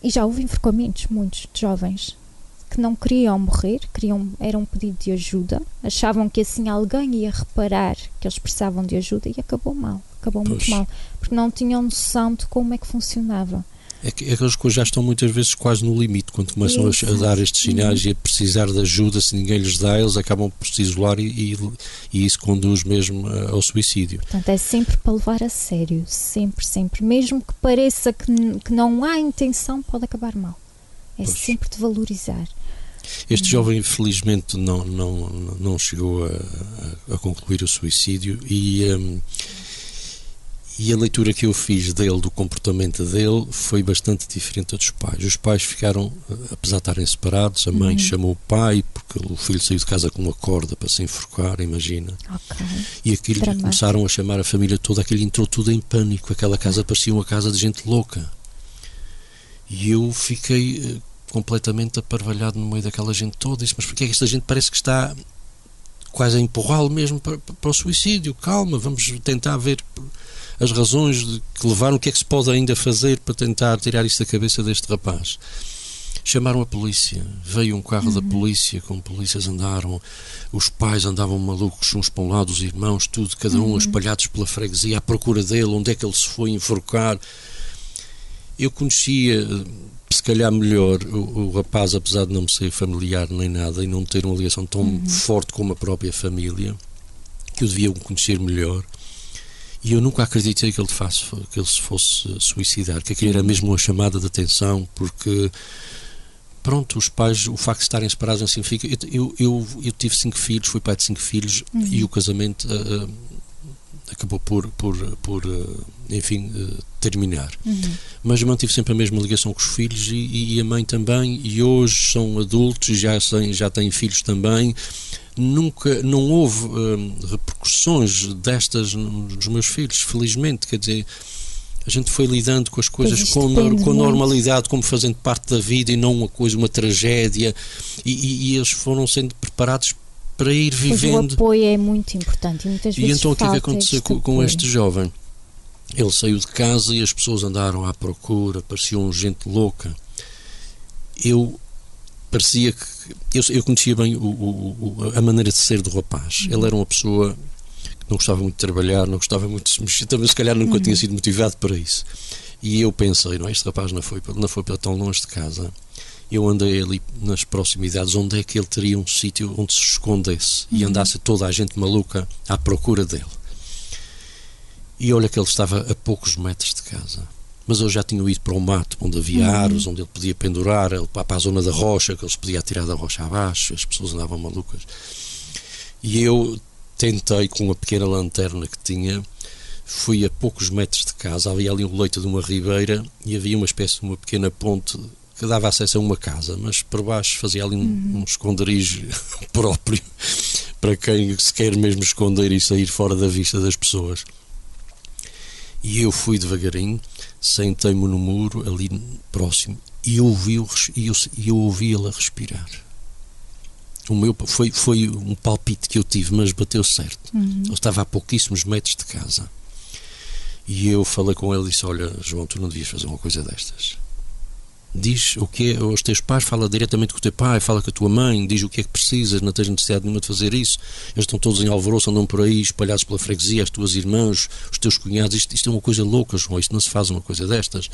E já houve enforcamentos, muitos, de jovens que não queriam morrer, queriam, era um pedido de ajuda, achavam que assim alguém ia reparar que eles precisavam de ajuda e acabou mal, acabou pois. muito mal, porque não tinham noção de como é que funcionava. É que aquelas coisas já estão muitas vezes quase no limite, quando começam a, a, dar estes sinais e a precisar de ajuda, se ninguém lhes dá, eles acabam por se isolar e, e, e isso conduz mesmo ao suicídio. Portanto, é sempre para levar a sério, sempre, sempre. Mesmo que pareça que, que não há intenção, pode acabar mal. É pois. sempre de valorizar. Este jovem, infelizmente, não, não, não chegou a, a concluir o suicídio e, um, e a leitura que eu fiz dele, do comportamento dele, foi bastante diferente dos pais. Os pais ficaram, apesar de estarem separados, a mãe uhum. chamou o pai, porque o filho saiu de casa com uma corda para se enforcar, imagina. Okay. E aquilo começaram a chamar a família toda, aquilo entrou tudo em pânico, aquela casa parecia uma casa de gente louca. E eu fiquei eh, completamente aparvalhado no meio daquela gente toda. Disse, mas porquê é que esta gente parece que está quase a empurrá-lo mesmo para, para, o suicídio? Calma, vamos tentar ver as razões de que levaram, o que é que se pode ainda fazer para tentar tirar isso da cabeça deste rapaz. Chamaram a polícia, veio um carro uhum. da polícia, como polícias andaram, os pais andavam malucos uns para um lado, os irmãos, tudo, cada um uhum. espalhados pela freguesia à procura dele, onde é que ele se foi enforcar. Eu conhecia se calhar melhor o, o, rapaz, apesar de não me ser familiar nem nada e não ter uma ligação tão uhum. forte como a própria família, que eu devia conhecer melhor. E eu nunca acreditei que ele, faz, que ele se fosse suicidar, que aquilo era mesmo uma chamada de atenção, porque pronto, os pais, o facto de estarem separados não significa. Eu, eu, eu tive cinco filhos, fui pai de cinco filhos uhum. e o casamento. Uh, acabou por, por, por enfim, terminar. Uhum. Mas mantive sempre a mesma ligação com os filhos e, e, a mãe também, e hoje são adultos, já, já têm filhos também. Nunca, não houve hum, repercussões destas nos meus filhos, felizmente, quer dizer, a gente foi lidando com as coisas com, com normalidade, como fazendo parte da vida e não uma coisa, uma tragédia, e, e, e eles foram sendo preparados para ir vivendo. Pois o apoio é muito importante e muitas vezes. E então o que é que aconteceu com, com este jovem? Ele saiu de casa e as pessoas andaram à procura, pareciam gente louca. Eu parecia que. Eu, eu conhecia bem o, o, a maneira de ser do rapaz. Uhum. Ele era uma pessoa que não gostava muito de trabalhar, não gostava muito de se mexer, também se calhar nunca uhum. tinha sido motivado para isso. E eu pensei, não, este rapaz não foi, não foi para tão longe de casa. Eu andei ali nas proximidades, onde é que ele teria um sítio onde se escondesse uhum. e andasse toda a gente maluca à procura dele. E olha que ele estava a poucos metros de casa. Mas eu já tinha ido para o mato, onde havia uhum. árvores, onde ele podia pendurar, ele, para a zona da rocha, que ele se podia tirar da rocha abaixo, as pessoas andavam malucas. E eu tentei, com uma pequena lanterna que tinha, fui a poucos metros de casa, havia ali um leito de uma ribeira e havia uma espécie de uma pequena ponte que dava acesso a uma casa, mas por baixo fazia ali um, uhum. um esconderijo próprio para quem se quer mesmo esconder e sair fora da vista das pessoas. E eu fui devagarinho, sentei-me no muro, ali próximo, e ouvi, e eu, eu ouvi ele a respirar. O meu foi, foi um palpite que eu tive, mas bateu certo. Uhum. Ele estava a pouquíssimos metros de casa. E eu falei com ele e disse: Olha, João, tu não devias fazer uma coisa destas diz o que é aos teus pais, fala diretamente com o teu pai, fala com a tua mãe, diz o que é que precisas, não tens necessidade nenhuma de fazer isso. Eles estão todos em alvoroço, andam por aí espalhados pela freguesia, as tuas irmãs, os teus cunhados. Isto, isto é uma coisa louca, João, isto não se faz uma coisa destas.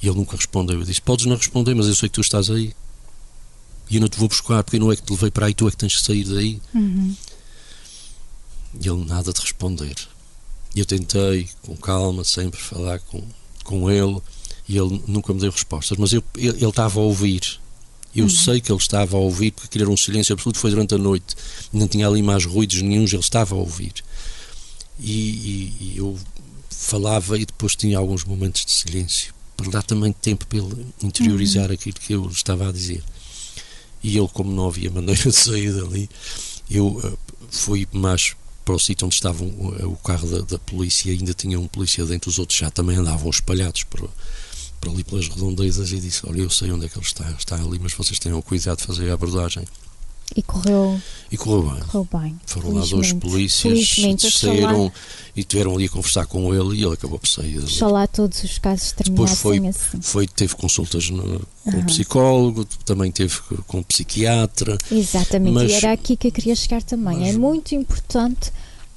E ele nunca respondeu. Eu disse: Podes não responder, mas eu sei que tu estás aí. E eu não te vou buscar, porque não é que te levei para aí, tu é que tens que sair daí. Uhum. E ele nada de responder. E eu tentei, com calma, sempre falar com, com ele e ele nunca me deu respostas, mas eu, ele, ele estava a ouvir. Eu uhum. sei que ele estava a ouvir, porque querer um silêncio absoluto foi durante a noite, não tinha ali mais ruídos nenhums, ele estava a ouvir. E, e, e eu falava e depois tinha alguns momentos de silêncio, para dar também tempo para ele interiorizar uhum. aquilo que eu estava a dizer. E ele, como não havia maneira de sair dali, eu uh, fui mais para o sítio onde estava o, o carro da, da polícia, ainda tinha um polícia dentro, os outros já também andavam espalhados por, por ali pelas redondezas e disse: Olha, eu sei onde é que ele está, está ali, mas vocês tenham cuidado de fazer a abordagem. E correu, e correu bem. Correu bem. Foram lá dois polícias, desceram e tiveram ali a conversar com ele e ele acabou por sair. Oxalá todos os casos terminassem Depois foi, assim. foi, teve consultas no, com uhum. psicólogo, também teve com psiquiatra. Exatamente, mas, e era aqui que eu queria chegar também. Mas, é muito importante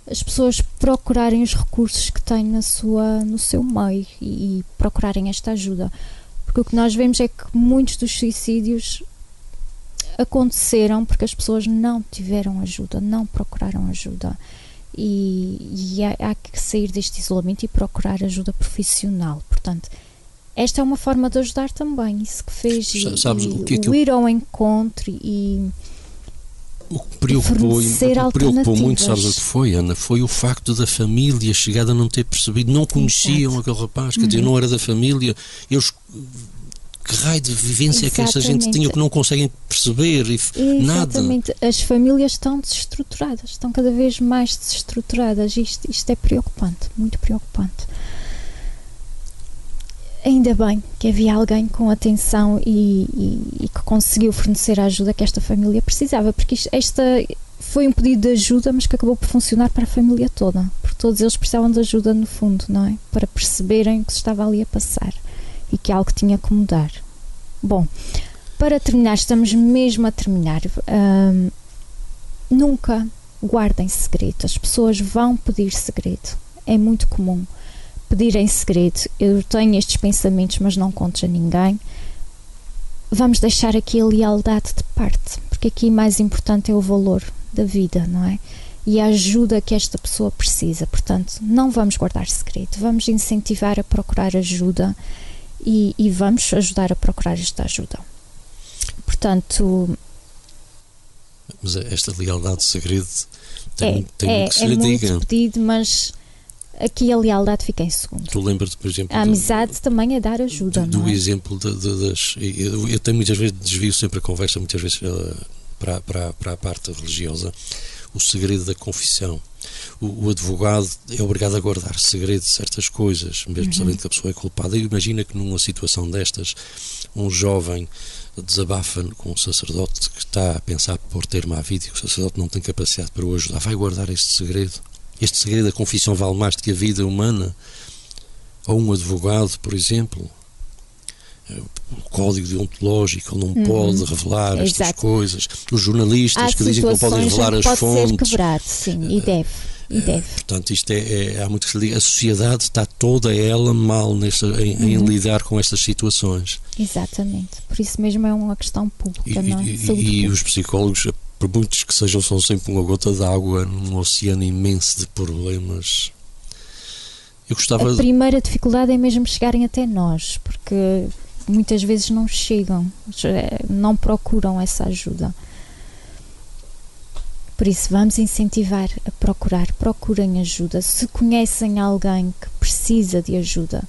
as pessoas procurarem os recursos que têm na sua, no seu meio e, e procurarem esta ajuda. Porque o que nós vemos é que muitos dos suicídios aconteceram porque as pessoas não tiveram ajuda, não procuraram ajuda. E, e há, há, que sair deste isolamento e procurar ajuda profissional. Portanto, esta é uma forma de ajudar também. Isso que fez Sabes, e, o, que é que o ir ao encontro e o que preocupou, o que preocupou muito, sabes o que foi, Ana? Foi o facto da família chegada a não ter percebido, não conheciam Exato. aquele rapaz, quer uhum. dizer, não era da família. Eles que raio de vivência é que esta gente tinha que não conseguem perceber e Exatamente. nada. As famílias estão desestruturadas, estão cada vez mais desestruturadas. Isto, isto é preocupante, muito preocupante ainda bem que havia alguém com atenção e, e, e, que conseguiu fornecer a ajuda que esta família precisava, porque isto, esta foi um pedido de ajuda, mas que acabou por funcionar para a família toda, porque todos eles precisavam de ajuda no fundo, não é? Para perceberem o que se estava ali a passar e que algo tinha que mudar. Bom, para terminar, estamos mesmo a terminar. Nunca guardem segredo, as pessoas vão pedir segredo, é muito comum pedir em segredo, eu tenho estes pensamentos, mas não conto a ninguém, vamos deixar aqui a lealdade de parte, porque aqui mais importante é o valor da vida, não é? E a ajuda que esta pessoa precisa. Portanto, não vamos guardar segredo, vamos incentivar a procurar ajuda e, e vamos ajudar a procurar esta ajuda. Portanto. Mas esta lealdade de segredo tem, é, tem é, que se é lhe muito diga. pedido, mas aqui a lealdade fica em segundo. Tu lembras-te, por exemplo. A amizade do, também é dar ajuda. Do, do é? exemplo de, de, das. Eu, eu, tenho muitas vezes, desvio sempre a conversa, muitas vezes uh, para, para, para a parte religiosa, o segredo da confissão. O, o, advogado é obrigado a guardar segredo de certas coisas, mesmo uhum. sabendo que a pessoa é culpada. E imagina que numa situação destas, um jovem desabafa com um sacerdote que está a pensar por ter uma vida e que o sacerdote não tem capacidade para o ajudar. Vai guardar este segredo? Este segredo da confissão vale mais do que a vida humana? Ou um advogado, por exemplo, o código deontológico não uhum. pode revelar estas Exato. coisas. Os jornalistas Há que dizem que não podem revelar as pode fontes. Ser quebrado, sim, e deve. E eh, deve. Portanto, isto é, é, há muito que se diga. A sociedade está toda ela mal nesta, em, uhum. em, lidar com estas situações. Exatamente. Por isso mesmo é uma questão pública, e, não é? E, e os psicólogos, por muitos que sejam, são sempre uma gota d'água num oceano imenso de problemas. Eu gostava a primeira dificuldade é mesmo chegarem até nós, porque muitas vezes não chegam, não procuram essa ajuda. Por isso, vamos incentivar a procurar, procurem ajuda. Se conhecem alguém que precisa de ajuda,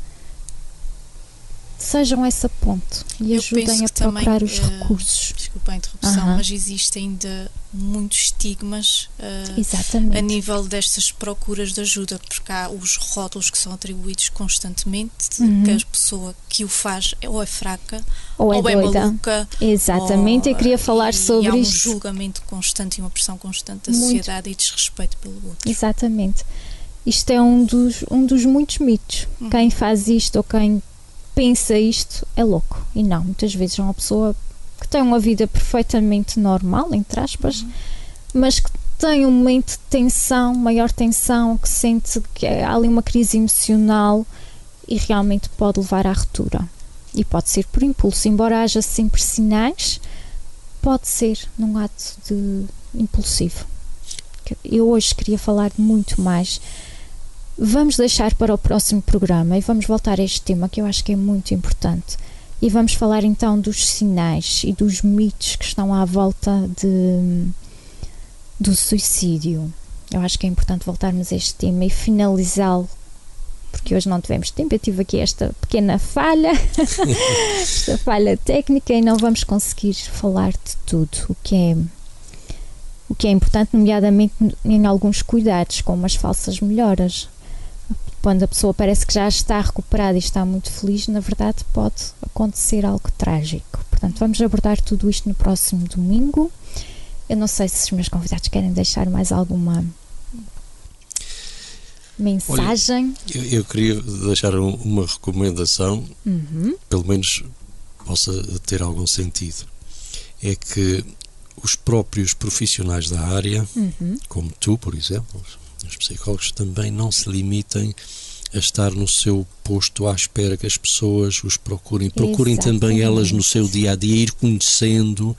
sejam essa ponte e Eu ajudem a procurar também, os uh, recursos. Desculpa a interrupção, uh -huh. mas existe ainda muitos estigmas uh, a nível destas procuras de ajuda, porque há os rótulos que são atribuídos constantemente -huh. que a pessoa que o faz ou é fraca ou é, ou é maluca. Exatamente, ou, eu queria falar e, sobre e há um isto. julgamento constante e uma pressão constante da Muito. sociedade e desrespeito pelo outro. Exatamente. Isto é um dos, um dos muitos mitos. Uhum. Quem faz isto ou quem pensa isto é louco. E não, muitas vezes é uma pessoa que tem uma vida perfeitamente normal, entre aspas, uhum. mas que tem um momento de tensão, maior tensão, que sente que há ali uma crise emocional e realmente pode levar à ruptura. E pode ser por impulso, embora haja sempre sinais, pode ser num ato de impulsivo. Eu hoje queria falar muito mais Vamos deixar para o próximo programa e vamos voltar a este tema que eu acho que é muito importante. E vamos falar então dos sinais e dos mitos que estão à volta de, do suicídio. Eu acho que é importante voltarmos a este tema e finalizá-lo, porque hoje não tivemos tempo. Eu tive aqui esta pequena falha, esta falha técnica, e não vamos conseguir falar de tudo o que é o que é importante, nomeadamente em alguns cuidados, como as falsas melhoras quando a pessoa parece que já está recuperada e está muito feliz, na verdade pode acontecer algo trágico. Portanto, vamos abordar tudo isto no próximo domingo. Eu não sei se os meus convidados querem deixar mais alguma mensagem. Olha, eu, eu, queria deixar uma recomendação, uhum. pelo menos possa ter algum sentido. É que os próprios profissionais da área, uhum. como tu, por exemplo, os psicólogos também não se limitem a estar no seu posto à espera que as pessoas os procurem. Procurem Exatamente. também elas no seu dia a dia ir conhecendo,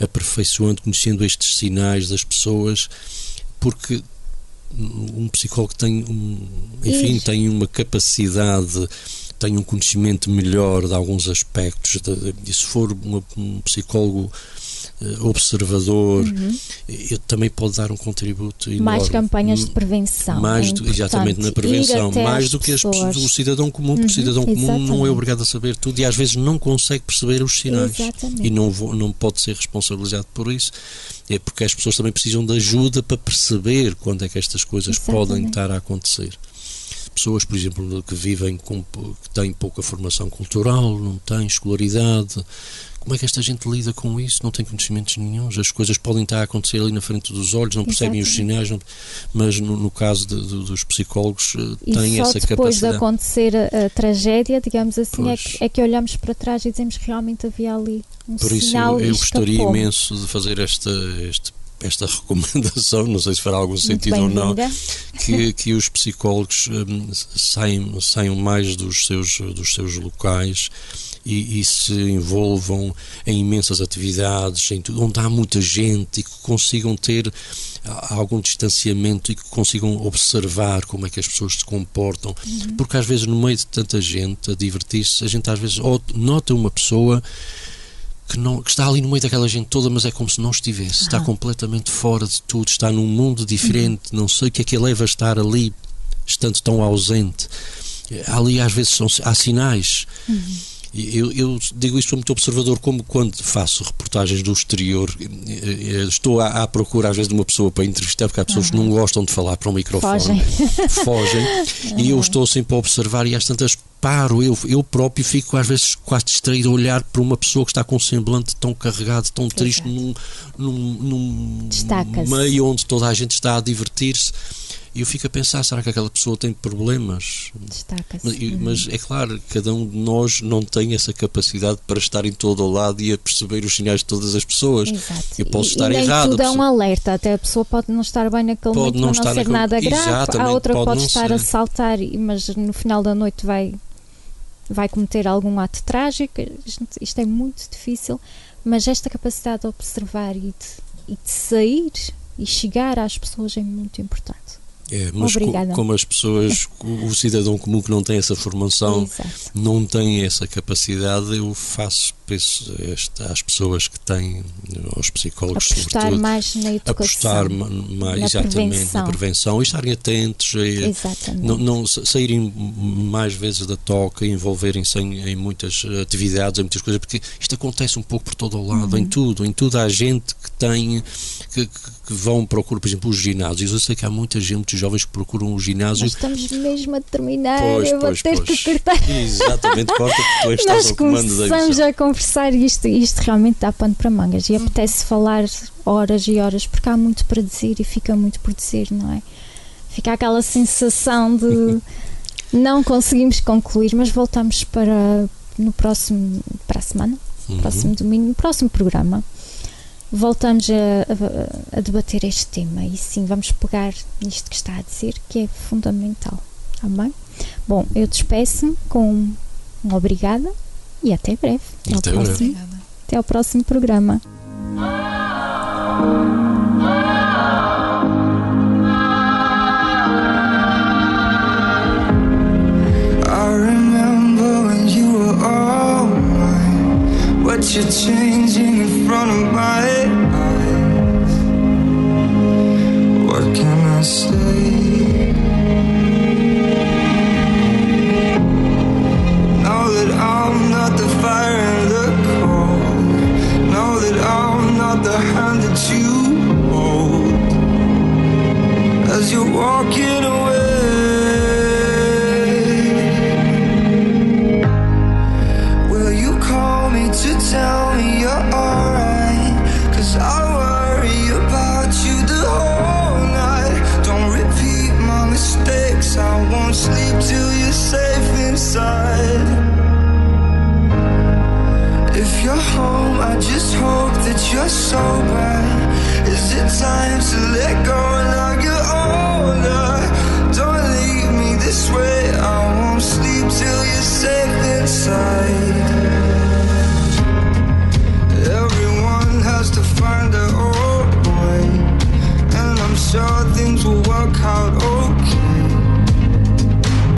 aperfeiçoando, conhecendo estes sinais das pessoas, porque um psicólogo tem, um, enfim, Isso. tem uma capacidade, tem um conhecimento melhor de alguns aspectos. De, de, se for uma, um psicólogo observador, uhum. também pode dar um contributo enorme. Mais campanhas de prevenção. Mais é do, exatamente na prevenção, mais do que as, o cidadão comum, porque uhum, o cidadão comum exatamente. não é obrigado a saber tudo e às vezes não consegue perceber os sinais exatamente. e não, não pode ser responsabilizado por isso. É porque as pessoas também precisam de ajuda para perceber quando é que estas coisas exatamente. podem estar a acontecer pessoas, por exemplo, que vivem com que têm pouca formação cultural, não têm escolaridade, como é que esta gente lida com isso? Não tem conhecimentos nenhums, as coisas podem estar a acontecer ali na frente dos olhos, não percebem Exatamente. os sinais, não, mas no, no caso de, de, dos psicólogos eh, têm essa capacidade. depois de acontecer a, a tragédia, digamos assim, é que, é que, olhamos para trás e dizemos que realmente havia ali um Por isso eu, eu gostaria imenso de fazer esta, este esta recomendação, não sei se fará algum sentido ou não, que, que os psicólogos um, saiam, saiam mais dos seus, dos seus locais e, e, se envolvam em imensas atividades, em tudo, onde há muita gente e que consigam ter algum distanciamento e que consigam observar como é que as pessoas se comportam, uhum. porque às vezes no meio de tanta gente a divertir-se, a gente às vezes nota uma pessoa que, não, que está ali no meio daquela gente toda, mas é como se não estivesse, está completamente fora de tudo, está num mundo diferente, uhum. não sei o que é que a leva a estar ali estando tão ausente. Ali às vezes são, há sinais. Uhum eu, eu, digo isto muito observador, como quando faço reportagens do exterior, eh, eh, estou à, à procura às vezes de uma pessoa para entrevistar, porque há pessoas que não gostam de falar para o microfone, fogem, fogem. E eu estou sempre a observar e às tantas paro, eu, eu próprio fico às vezes quase distraído a olhar para uma pessoa que está com um semblante tão carregado, tão triste, num, num, num meio onde toda a gente está a divertir-se e eu fico a pensar, será que aquela pessoa tem problemas? Destaca-se. Mas, uhum. mas, é claro, cada um de nós não tem essa capacidade para estar em todo o lado e a perceber os sinais de todas as pessoas. Exato. Eu posso e, estar e nem errado. tudo é um alerta, até a pessoa pode não estar bem naquele pode momento, não, não ser naquele... nada grave, Exatamente, a outra pode, pode estar ser. a saltar, mas no final da noite vai, vai cometer algum ato trágico. Isto é muito difícil, mas esta capacidade de observar e de, e de sair e chegar às pessoas é muito importante. É, mas co como as pessoas, o cidadão comum que não tem essa formação, Exato. não tem essa capacidade, eu faço penso esta, às pessoas que têm, aos psicólogos apostar sobretudo, mais na educação, apostar mais, na exatamente prevenção. na prevenção e estarem atentos, a, não, não, saírem mais vezes da toca, envolverem-se em, em, muitas atividades, em muitas coisas, porque isto acontece um pouco por todo o lado, uhum. em tudo, em tudo há gente que tem que, que vão procurar, por exemplo, os ginásios. Eu sei que há muita gente, muitos jovens que procuram o ginásio. Nós estamos mesmo a terminar, pois, eu vou pois, ter pois. que cortar. Exatamente, corta porque tu estás Nós ao comando da começamos a conversar e isto, isto realmente dá pano para mangas e apetece falar horas e horas porque há muito para dizer e fica muito por dizer, não é? Fica aquela sensação de não conseguimos concluir, mas voltamos para no próximo para a semana, uhum. próximo domingo, no próximo programa voltamos a, a, a, debater este tema e sim, vamos pegar nisto que está a dizer, que é fundamental. Amém? Bom, eu despeço-me com um obrigada e até breve. Até, ao, próximo, até ao próximo programa. But you're changing in That I'm not the fire and the cold. Now that I'm not the hand that you hold. As you're walking away. You're sober. Is it time to let go